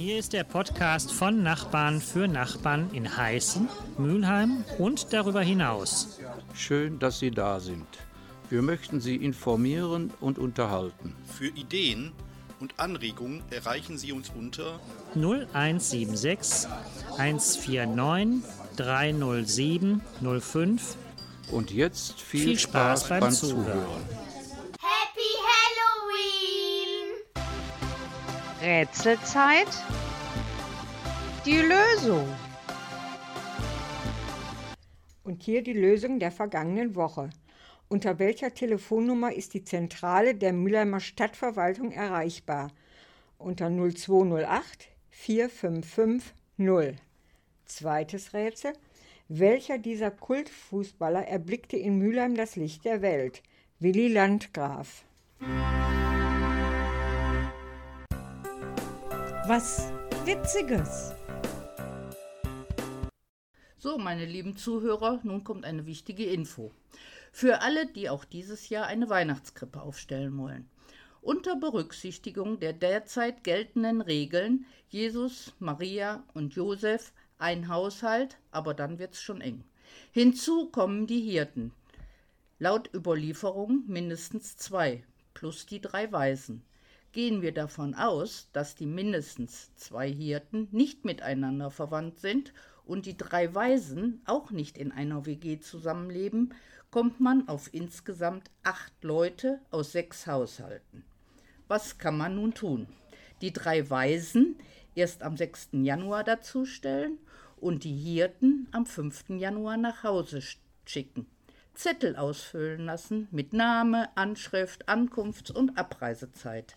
Hier ist der Podcast von Nachbarn für Nachbarn in Heißen, Mülheim und darüber hinaus. Schön, dass Sie da sind. Wir möchten Sie informieren und unterhalten. Für Ideen und Anregungen erreichen Sie uns unter 0176 149 307 05. Und jetzt viel, Viel Spaß Spaß, beim beim, Zuhören. Zuhören. Rätselzeit? Die Lösung. Und hier die Lösung der vergangenen Woche. Unter welcher Telefonnummer ist die Zentrale der Mülheimer Stadtverwaltung erreichbar? Unter 0208 455 0. Zweites Rätsel. Welcher dieser Kultfußballer erblickte in Mülheim das Licht der Welt? Willi Landgraf. Was Witziges. So, meine lieben Zuhörer, nun kommt eine wichtige Info. Für alle, die auch dieses Jahr eine Weihnachtskrippe aufstellen wollen. Unter Berücksichtigung der derzeit geltenden Regeln Jesus, Maria und Josef ein Haushalt, aber dann wird's schon eng. Hinzu kommen die Hirten. Laut Überlieferung mindestens zwei, plus die drei Weisen. Gehen wir davon aus, dass die mindestens zwei Hirten nicht miteinander verwandt sind und die drei Weisen auch nicht in einer WG zusammenleben, kommt man auf insgesamt acht Leute aus sechs Haushalten. Was kann man nun tun? Die drei Weisen erst am 6. Januar dazustellen und die Hirten am 5. Januar nach Hause schicken. Zettel ausfüllen lassen mit Name, Anschrift, Ankunfts- und Abreisezeit.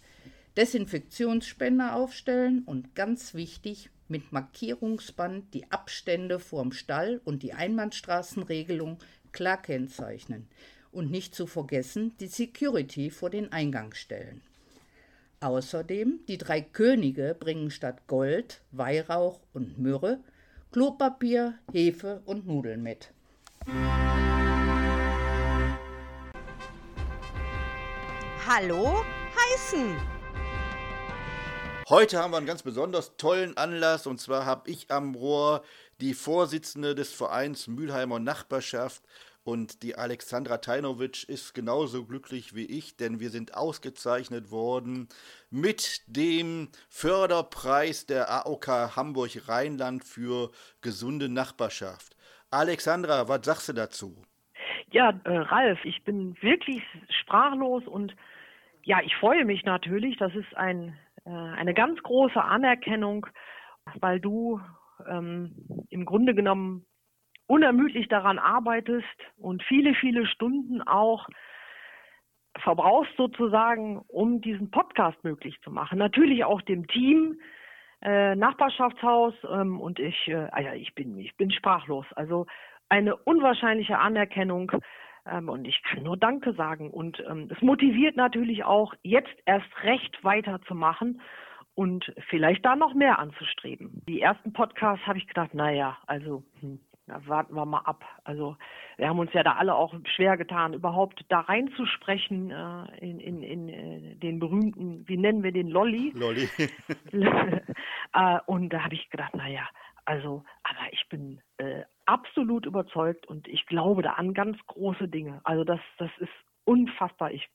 Desinfektionsspender aufstellen und ganz wichtig mit Markierungsband die Abstände vorm Stall und die Einbahnstraßenregelung klar kennzeichnen und nicht zu vergessen die Security vor den Eingangsstellen. Außerdem die drei Könige bringen statt Gold, Weihrauch und Myrrhe Klopapier, Hefe und Nudeln mit. Hallo heißen. Heute haben wir einen ganz besonders tollen Anlass und zwar habe ich am Rohr die Vorsitzende des Vereins Mülheimer Nachbarschaft und die Alexandra Tajnovic ist genauso glücklich wie ich, denn wir sind ausgezeichnet worden mit dem Förderpreis der AOK Hamburg Rheinland für gesunde Nachbarschaft. Alexandra, was sagst du dazu? Ja, äh, Ralf, ich bin wirklich sprachlos und ja, ich freue mich natürlich. Das ist ein, eine ganz große Anerkennung, weil du ähm, im Grunde genommen unermüdlich daran arbeitest und viele, viele Stunden auch verbrauchst sozusagen, um diesen Podcast möglich zu machen. Natürlich auch dem Team, äh, Nachbarschaftshaus ähm, und ich, äh, ah ja, ich bin, ich bin sprachlos. Also eine unwahrscheinliche Anerkennung ähm, und ich kann nur Danke sagen. Und ähm, es motiviert natürlich auch, jetzt erst recht weiterzumachen und vielleicht da noch mehr anzustreben. Die ersten Podcasts habe ich gedacht, naja, also hm, na, warten wir mal ab. Also wir haben uns ja da alle auch schwer getan, überhaupt da reinzusprechen äh, in, in, in äh, den berühmten, wie nennen wir den Lolli? Lolli. äh, und da habe ich gedacht, naja, also, aber ich bin äh, absolut überzeugt und ich glaube da an ganz große Dinge. Also das, das ist unfassbar. Ich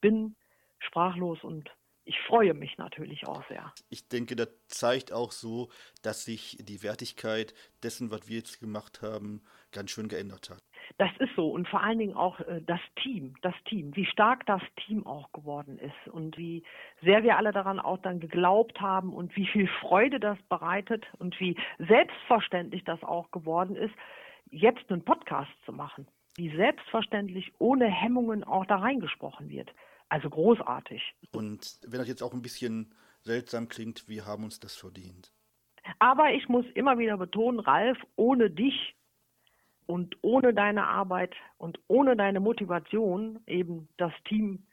bin sprachlos und ich freue mich natürlich auch sehr. Ich denke, das zeigt auch so, dass sich die Wertigkeit dessen, was wir jetzt gemacht haben, ganz schön geändert hat. Das ist so und vor allen Dingen auch äh, das Team, das Team, wie stark das Team auch geworden ist und wie sehr wir alle daran auch dann geglaubt haben und wie viel Freude das bereitet und wie selbstverständlich das auch geworden ist, jetzt einen Podcast zu machen. Wie selbstverständlich ohne Hemmungen auch da reingesprochen wird. Also großartig. Und wenn das jetzt auch ein bisschen seltsam klingt, wir haben uns das verdient. Aber ich muss immer wieder betonen, Ralf, ohne dich und ohne deine Arbeit und ohne deine Motivation, eben das Team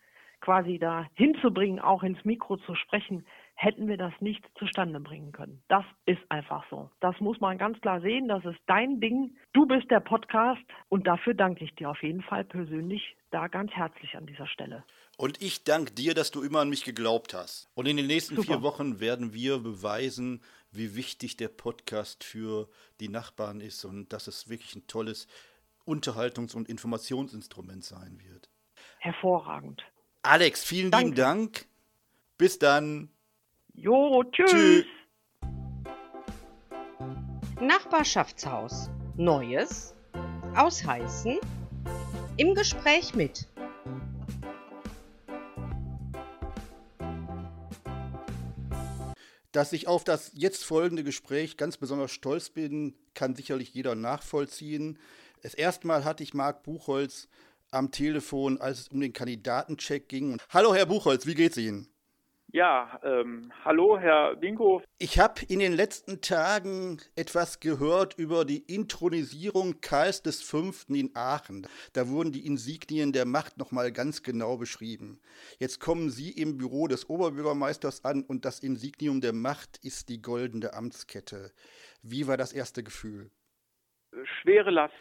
quasi da hinzubringen, auch ins Mikro zu sprechen, hätten wir das nicht zustande bringen können. Das ist einfach so. Das muss man ganz klar sehen. Das ist dein Ding. Du bist der Podcast und dafür danke ich dir auf jeden Fall persönlich da ganz herzlich an dieser Stelle. Und ich danke dir, dass du immer an mich geglaubt hast. Und in den nächsten Super. vier Wochen werden wir beweisen, wie wichtig der Podcast für die Nachbarn ist und dass es wirklich ein tolles Unterhaltungs- und Informationsinstrument sein wird. Hervorragend. Alex, vielen Danke. lieben Dank. Bis dann. Jo, tschüss. Tschüss. Nachbarschaftshaus. Neues aus Heißen. Im Gespräch mit Dass ich auf das jetzt folgende Gespräch ganz besonders stolz bin, kann sicherlich jeder nachvollziehen. Das erste Mal hatte ich Marc Buchholz am Telefon, als es um den Kandidatencheck ging. Hallo Herr Buchholz, wie geht's Ihnen? Ja, ähm, hallo Herr Winko. Ich habe in den letzten Tagen etwas gehört über die Intronisierung Karls V. in Aachen. Da wurden die Insignien der Macht nochmal ganz genau beschrieben. Jetzt kommen Sie im Büro des Oberbürgermeisters an und das Insignium der Macht ist die goldene Amtskette. Wie war das erste Gefühl? Schwere Last.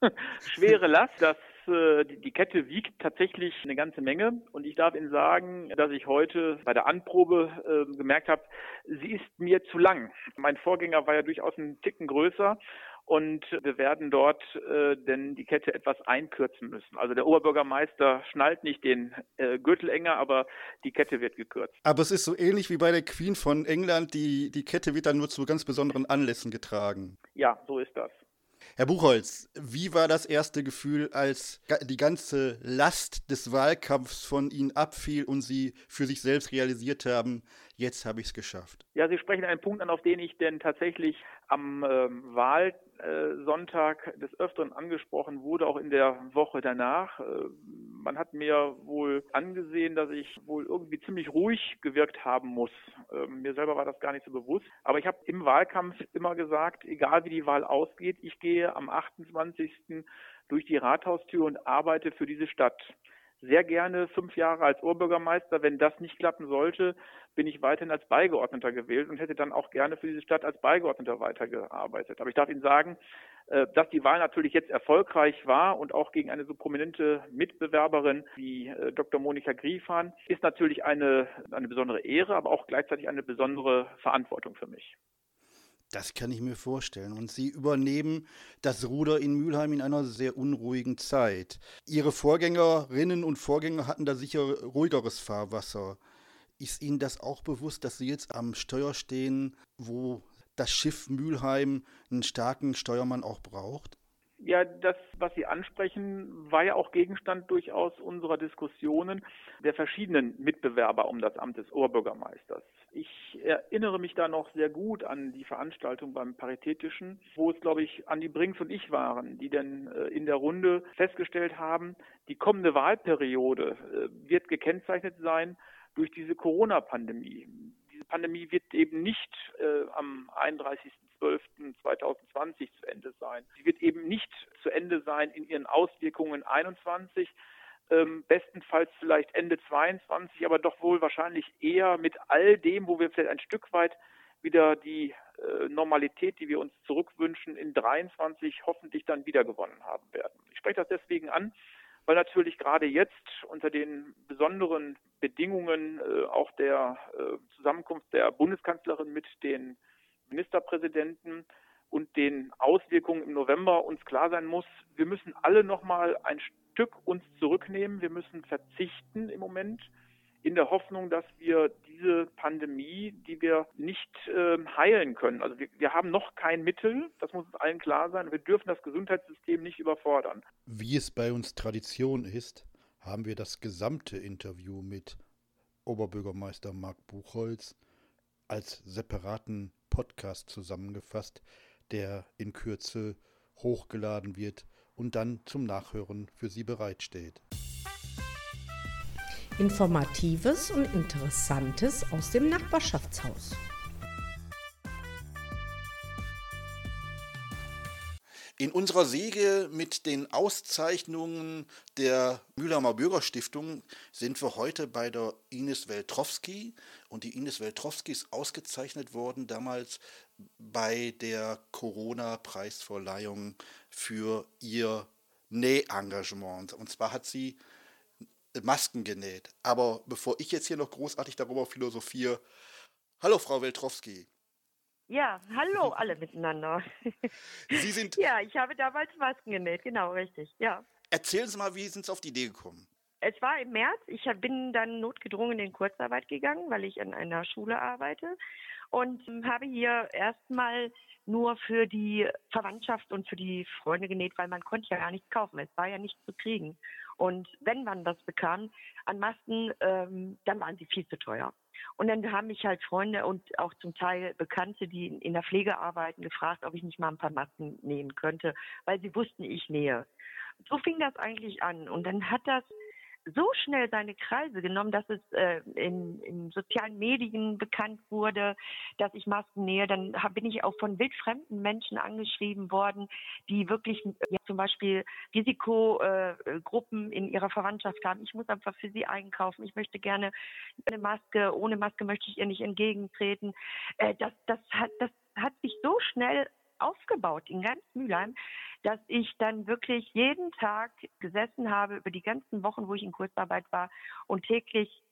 Schwere Last, das, äh, die, die Kette wiegt tatsächlich eine ganze Menge. Und ich darf Ihnen sagen, dass ich heute bei der Anprobe äh, gemerkt habe, sie ist mir zu lang. Mein Vorgänger war ja durchaus einen Ticken größer. Und wir werden dort äh, denn die Kette etwas einkürzen müssen. Also der Oberbürgermeister schnallt nicht den äh, Gürtel enger, aber die Kette wird gekürzt. Aber es ist so ähnlich wie bei der Queen von England. Die, die Kette wird dann nur zu ganz besonderen Anlässen getragen. Ja, so ist das. Herr Buchholz, wie war das erste Gefühl, als die ganze Last des Wahlkampfs von Ihnen abfiel und Sie für sich selbst realisiert haben, jetzt habe ich es geschafft? Ja, Sie sprechen einen Punkt an, auf den ich denn tatsächlich am ähm, Wahlsonntag des Öfteren angesprochen wurde, auch in der Woche danach. Äh, man hat mir wohl angesehen, dass ich wohl irgendwie ziemlich ruhig gewirkt haben muss. Ähm, mir selber war das gar nicht so bewusst. Aber ich habe im Wahlkampf immer gesagt, egal wie die Wahl ausgeht, ich gehe am 28. durch die Rathaustür und arbeite für diese Stadt sehr gerne fünf Jahre als Oberbürgermeister. Wenn das nicht klappen sollte, bin ich weiterhin als Beigeordneter gewählt und hätte dann auch gerne für diese Stadt als Beigeordneter weitergearbeitet. Aber ich darf Ihnen sagen, äh, dass die Wahl natürlich jetzt erfolgreich war und auch gegen eine so prominente Mitbewerberin wie äh, Dr. Monika Griefahn ist natürlich eine, eine besondere Ehre, aber auch gleichzeitig eine besondere Verantwortung für mich. Das kann ich mir vorstellen. Und Sie übernehmen das Ruder in Mülheim in einer sehr unruhigen Zeit. Ihre Vorgängerinnen und Vorgänger hatten da sicher ruhigeres Fahrwasser. Ist Ihnen das auch bewusst, dass Sie jetzt am Steuer stehen, wo das Schiff Mülheim einen starken Steuermann auch braucht? Ja, das, was Sie ansprechen, war ja auch Gegenstand durchaus unserer Diskussionen der verschiedenen Mitbewerber um das Amt des Oberbürgermeisters. Ich erinnere mich da noch sehr gut an die Veranstaltung beim Paritätischen, wo es, glaube ich, Andi Brinks und ich waren, die dann äh, in der Runde festgestellt haben, die kommende Wahlperiode äh, wird gekennzeichnet sein durch diese Corona-Pandemie. Diese Pandemie wird eben nicht äh, am 31.12.2020 zu Ende sein. Sie wird eben nicht zu Ende sein in ihren Auswirkungen 21, ähm, bestenfalls vielleicht Ende 22, aber doch wohl wahrscheinlich eher mit all dem, wo wir vielleicht ein Stück weit wieder die äh, Normalität, die wir uns zurückwünschen, in 23 hoffentlich dann wiedergewonnen haben werden. Ich spreche das deswegen an, weil natürlich gerade jetzt unter den besonderen Bedingungen äh, auch der äh, Zusammenkunft der Bundeskanzlerin mit den Ministerpräsidenten und den Auswirkungen im November uns klar sein muss, wir müssen alle nochmal ein Stück uns zurücknehmen, wir müssen verzichten im Moment in der Hoffnung, dass wir diese Pandemie, die wir nicht äh, heilen können, also wir, wir haben noch kein Mittel, das muss uns allen klar sein, wir dürfen das Gesundheitssystem nicht überfordern. Wie es bei uns Tradition ist, haben wir das gesamte Interview mit Oberbürgermeister Marc Buchholz als separaten Podcast zusammengefasst, der in Kürze hochgeladen wird und dann zum Nachhören für Sie bereitsteht. Informatives und Interessantes aus dem Nachbarschaftshaus. In unserer Säge mit den Auszeichnungen der Mühlheimer Bürgerstiftung sind wir heute bei der Ines Weltrowski. Und die Ines Weltrowski ist ausgezeichnet worden damals bei der Corona-Preisverleihung für ihr Nähengagement. Und zwar hat sie Masken genäht. Aber bevor ich jetzt hier noch großartig darüber philosophiere, hallo Frau Weltrowski. Ja, hallo alle miteinander. Sie sind. ja, ich habe damals Masken genäht, genau, richtig, ja. Erzählen Sie mal, wie sind Sie auf die Idee gekommen? Es war im März. Ich bin dann notgedrungen in Kurzarbeit gegangen, weil ich an einer Schule arbeite und habe hier erstmal nur für die Verwandtschaft und für die Freunde genäht, weil man konnte ja gar nichts kaufen. Es war ja nichts zu kriegen. Und wenn man was bekam an Masken, ähm, dann waren sie viel zu teuer. Und dann haben mich halt Freunde und auch zum Teil Bekannte, die in der Pflege arbeiten, gefragt, ob ich nicht mal ein paar Masken nähen könnte, weil sie wussten, ich nähe. So fing das eigentlich an. Und dann hat das so schnell seine Kreise genommen, dass es äh, in, in sozialen Medien bekannt wurde, dass ich Masken nähe. Dann hab, bin ich auch von wildfremden Menschen angeschrieben worden, die wirklich ja, zum Beispiel Risikogruppen in ihrer Verwandtschaft haben. Ich muss einfach für sie einkaufen. Ich möchte gerne eine Maske. Ohne Maske möchte ich ihr nicht entgegentreten. Äh, das, das, hat, das hat sich so schnell aufgebaut in ganz Mülheim, dass ich dann wirklich jeden Tag gesessen habe über die ganzen Wochen, wo ich in Kurzarbeit war und täglich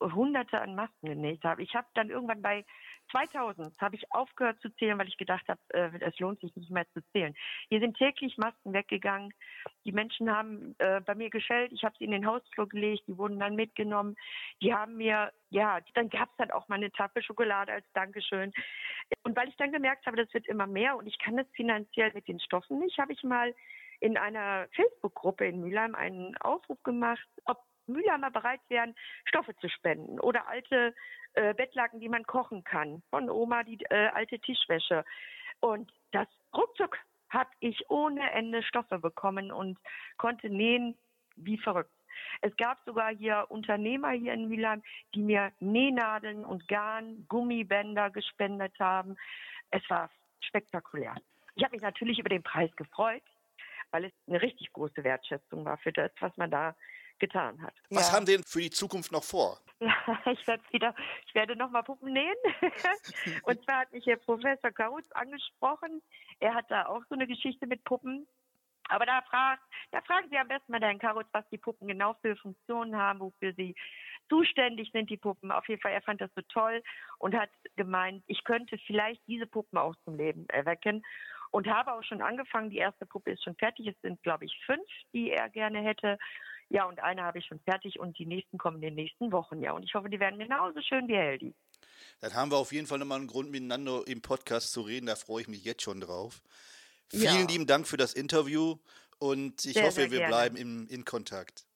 hunderte an Masken genäht habe. Ich habe dann irgendwann bei 2000 habe ich aufgehört zu zählen, weil ich gedacht habe, äh, es lohnt sich nicht mehr zu zählen. Hier sind täglich Masken weggegangen. Die Menschen haben äh, bei mir geschellt. Ich habe sie in den Hausflur gelegt. Die wurden dann mitgenommen. Die haben mir, ja, dann gab es dann auch mal eine Tafel Schokolade als Dankeschön. Und weil ich dann gemerkt habe, das wird immer mehr und ich kann das finanziell mit den Stoffen nicht, habe ich mal in einer Facebook-Gruppe in Mülheim einen Aufruf gemacht, ob Mülheimer bereit wären, Stoffe zu spenden oder alte äh, Bettlaken, die man kochen kann. Von Oma die äh, alte Tischwäsche. Und das ruckzuck habe ich ohne Ende Stoffe bekommen und konnte nähen wie verrückt. Es gab sogar hier Unternehmer hier in Mülheim, die mir Nähnadeln und Garn, Gummibänder gespendet haben. Es war spektakulär. Ich habe mich natürlich über den Preis gefreut, weil es eine richtig große Wertschätzung war für das, was man da getan hat. Was ja. haben Sie denn für die Zukunft noch vor? Ja, ich werde wieder, ich werde nochmal Puppen nähen. und zwar hat mich hier Professor Kautz angesprochen. Er hat da auch so eine Geschichte mit Puppen. Aber da, fragt, da fragen Sie am besten mal Herrn Karutz, was die Puppen genau für Funktionen haben, wofür sie zuständig sind, die Puppen. Auf jeden Fall, er fand das so toll und hat gemeint, ich könnte vielleicht diese Puppen auch zum Leben erwecken. Und habe auch schon angefangen. Die erste Puppe ist schon fertig. Es sind, glaube ich, fünf, die er gerne hätte. Ja, und eine habe ich schon fertig und die nächsten kommen in den nächsten Wochen. Ja, und ich hoffe, die werden genauso schön wie Heldi. Dann haben wir auf jeden Fall nochmal einen Grund, miteinander im Podcast zu reden. Da freue ich mich jetzt schon drauf. Ja. Vielen lieben Dank für das Interview und ich Sehr, hoffe, sehr wir gerne. bleiben in, in Kontakt.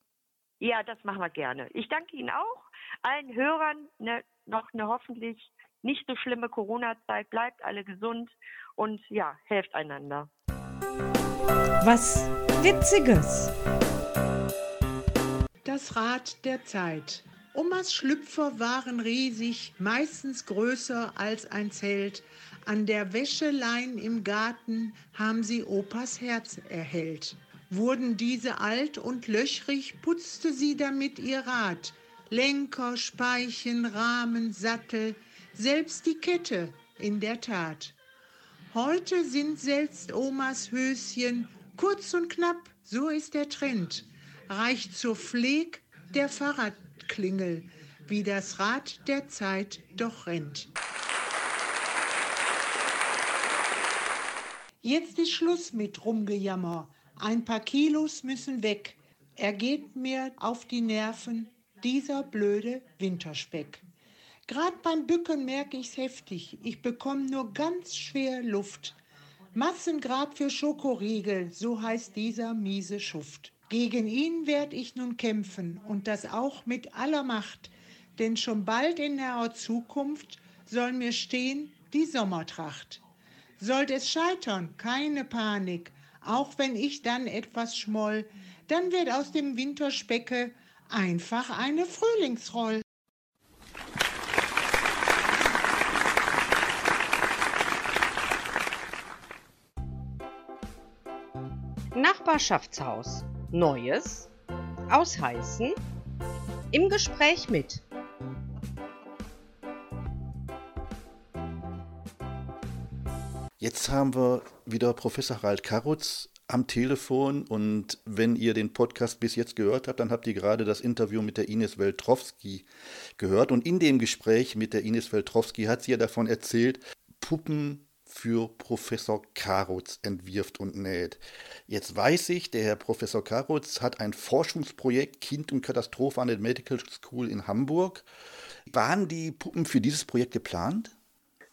Ja, das machen wir gerne. Ich danke Ihnen auch, allen Hörern, ne, noch eine hoffentlich nicht so schlimme Corona-Zeit. Bleibt alle gesund und ja, helft einander. Was Witziges. Das Rad der Zeit. Omas Schlüpfer waren riesig, meistens größer als ein Zelt. An der Wäschelein im Garten haben sie Opas Herz erhellt. Wurden diese alt und löchrig, putzte sie damit ihr Rad. Lenker, Speichen, Rahmen, Sattel, selbst die Kette, in der Tat. Heute sind selbst Omas Höschen kurz und knapp, so ist der Trend. Reicht zur Pfleg der Fahrradklingel, wie das Rad der Zeit doch rennt. Jetzt ist Schluss mit Rumgejammer. Ein paar Kilos müssen weg. Er geht mir auf die Nerven, dieser blöde Winterspeck. Gerade beim Bücken merke ich's heftig. Ich bekomme nur ganz schwer Luft. Massengrab für Schokoriegel, so heißt dieser miese Schuft. Gegen ihn werd ich nun kämpfen und das auch mit aller Macht, denn schon bald in naher Zukunft soll mir stehen die Sommertracht. Sollt es scheitern, keine Panik, auch wenn ich dann etwas schmoll, dann wird aus dem Winterspecke einfach eine Frühlingsroll. Nachbarschaftshaus. Neues aus Heißen. Im Gespräch mit Jetzt haben wir wieder Professor Harald Karutz am Telefon und wenn ihr den Podcast bis jetzt gehört habt, dann habt ihr gerade das Interview mit der Ines Weltrowski gehört und in dem Gespräch mit der Ines Weltrowski hat sie ja davon erzählt, Puppen für Professor Karutz entwirft und näht. Jetzt weiß ich, der Herr Professor Karutz hat ein Forschungsprojekt Kind und Katastrophe an der Medical School in Hamburg. Waren die Puppen für dieses Projekt geplant?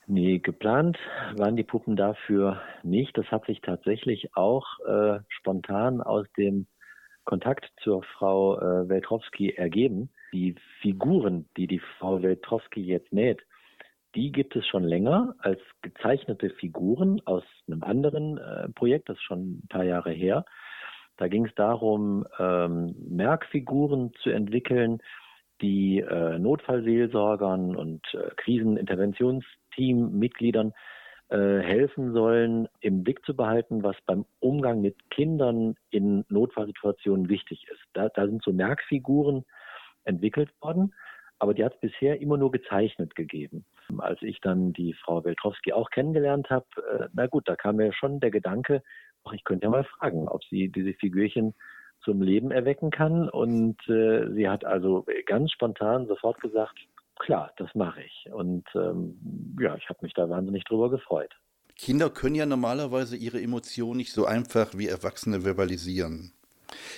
Nee, geplant waren die Puppen dafür nicht. Das hat sich tatsächlich auch äh, spontan aus dem Kontakt zur Frau äh, Weltrowski ergeben. Die Figuren, die die Frau Weltrowski jetzt näht, die gibt es schon länger als gezeichnete Figuren aus einem anderen äh, Projekt, das ist schon ein paar Jahre her. Da ging es darum, ähm, Merkfiguren zu entwickeln, die äh, Notfallseelsorgern und äh, Kriseninterventionsteam-Mitgliedern äh, helfen sollen, im Blick zu behalten, was beim Umgang mit Kindern in Notfallsituationen wichtig ist. Da, da sind so Merkfiguren entwickelt worden, aber die hat es bisher immer nur gezeichnet gegeben. Als ich dann die Frau Weltrowski auch kennengelernt habe, äh, na gut, da kam mir schon der Gedanke, ach, ich könnte ja mal fragen, ob sie diese Figürchen zum Leben erwecken kann. Und äh, sie hat also ganz spontan sofort gesagt, klar, das mache ich. Und ähm, ja, ich habe mich da wahnsinnig drüber gefreut. Kinder können ja normalerweise ihre Emotionen nicht so einfach wie Erwachsene verbalisieren.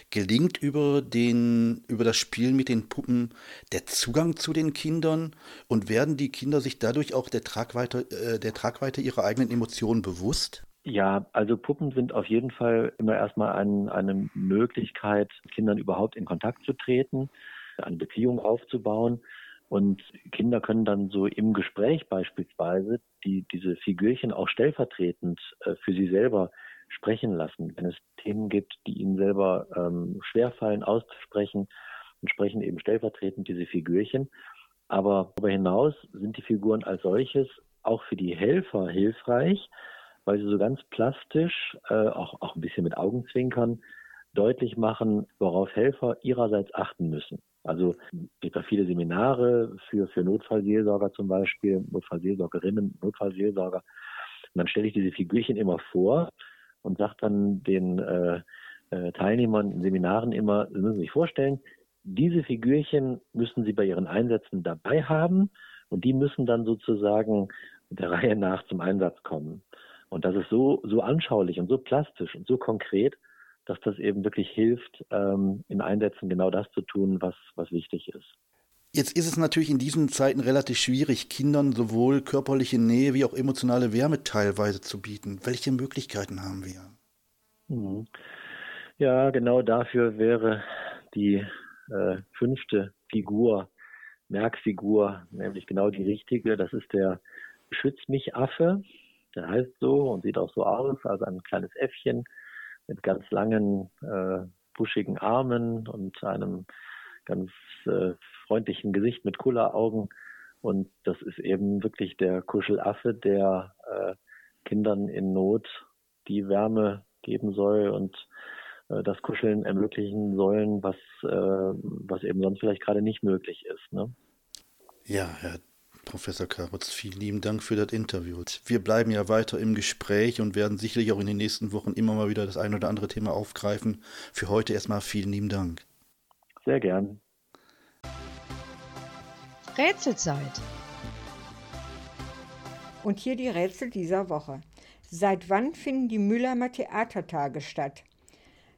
Gelingt über, den, über das Spiel mit den Puppen der Zugang zu den Kindern und werden die Kinder sich dadurch auch der Tragweite, äh, der Tragweite ihrer eigenen Emotionen bewusst? Ja, also Puppen sind auf jeden Fall immer erstmal ein, eine Möglichkeit, Kindern überhaupt in Kontakt zu treten, eine Beziehung aufzubauen. Und Kinder können dann so im Gespräch beispielsweise die, diese Figürchen auch stellvertretend äh, für sie selber sprechen lassen. Wenn es Themen gibt, die ihnen selber ähm, schwerfallen auszusprechen, dann eben stellvertretend diese Figürchen. Aber darüber hinaus sind die Figuren als solches auch für die Helfer hilfreich, weil sie so ganz plastisch, äh, auch, auch ein bisschen mit Augenzwinkern, deutlich machen, worauf Helfer ihrerseits achten müssen. Also es gibt da viele Seminare für, für Notfallseelsorger zum Beispiel, Notfallseelsorgerinnen, Notfallseelsorger. Und dann stelle ich diese Figürchen immer vor und sage dann den äh, äh, Teilnehmern in Seminaren immer, Sie müssen sich vorstellen, diese Figürchen müssen Sie bei Ihren Einsätzen dabei haben und die müssen dann sozusagen der Reihe nach zum Einsatz kommen. Und das ist so, so anschaulich und so plastisch und so konkret, dass das eben wirklich hilft, ähm, in Einsätzen genau das zu tun, was, was wichtig ist. Jetzt ist es natürlich in diesen Zeiten relativ schwierig, Kindern sowohl körperliche Nähe wie auch emotionale Wärme teilweise zu bieten. Welche Möglichkeiten haben wir? Mhm. Ja, genau dafür wäre die äh, fünfte Figur, Merkfigur, nämlich genau die richtige. Das ist der Beschütz mich Affe. Der heißt so und sieht auch so aus, also ein kleines Äffchen mit ganz langen, äh, buschigen Armen und einem ganz äh, freundlichen Gesicht mit Kulleraugen. Und das ist eben wirklich der Kuschelaffe, der äh, Kindern in Not die Wärme geben soll und äh, das Kuscheln ermöglichen sollen, was, äh, was eben sonst vielleicht gerade nicht möglich ist. Ne? Ja, Herr Professor Karutz, vielen lieben Dank für das Interview. Wir bleiben ja weiter im Gespräch und werden sicherlich auch in den nächsten Wochen immer mal wieder das ein oder andere Thema aufgreifen. Für heute erstmal vielen lieben Dank. Sehr gern. Rätselzeit. Und hier die Rätsel dieser Woche. Seit wann finden die Mülheimer Theatertage statt?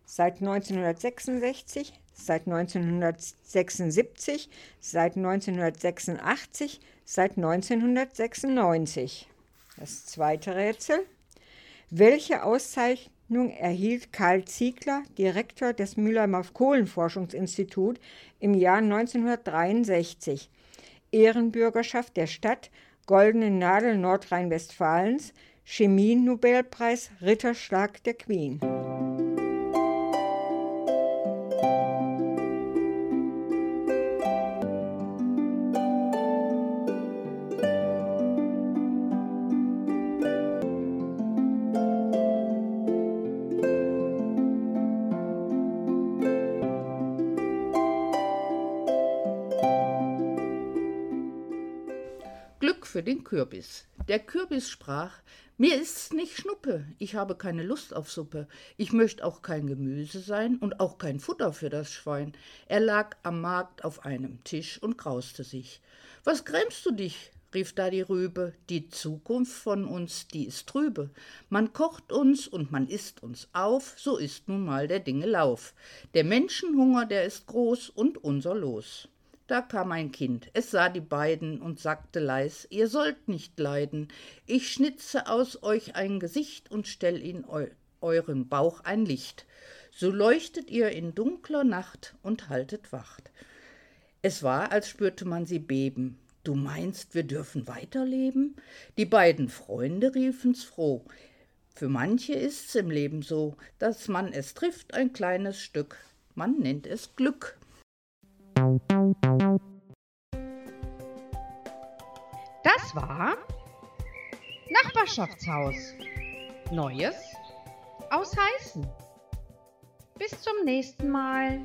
Seit 1966, seit 1976, seit 1986, seit 1996. Das zweite Rätsel. Welche Auszeichnung erhielt Karl Ziegler, Direktor des Mülheimer Kohlenforschungsinstitut, im Jahr 1963? Ehrenbürgerschaft der Stadt, Goldene Nadel Nordrhein-Westfalens, Chemie-Nobelpreis, Ritterschlag der Queen. Für den Kürbis. Der Kürbis sprach, mir ist's nicht Schnuppe, ich habe keine Lust auf Suppe, ich möcht auch kein Gemüse sein und auch kein Futter für das Schwein. Er lag am Markt auf einem Tisch und grauste sich. Was grämst du dich? rief da die Rübe, die Zukunft von uns, die ist trübe. Man kocht uns und man isst uns auf, so ist nun mal der Dinge Lauf. Der Menschenhunger, der ist groß und unser Los. Da kam ein Kind, es sah die beiden und sagte leis, ihr sollt nicht leiden, ich schnitze aus euch ein Gesicht und stell in eu euren Bauch ein Licht. So leuchtet ihr in dunkler Nacht und haltet Wacht. Es war, als spürte man sie beben. Du meinst, wir dürfen weiterleben? Die beiden Freunde riefen's froh. Für manche ist's im Leben so, dass man es trifft ein kleines Stück. Man nennt es Glück. Das war Nachbarschaftshaus. Neues aus Heißen. Bis zum nächsten Mal.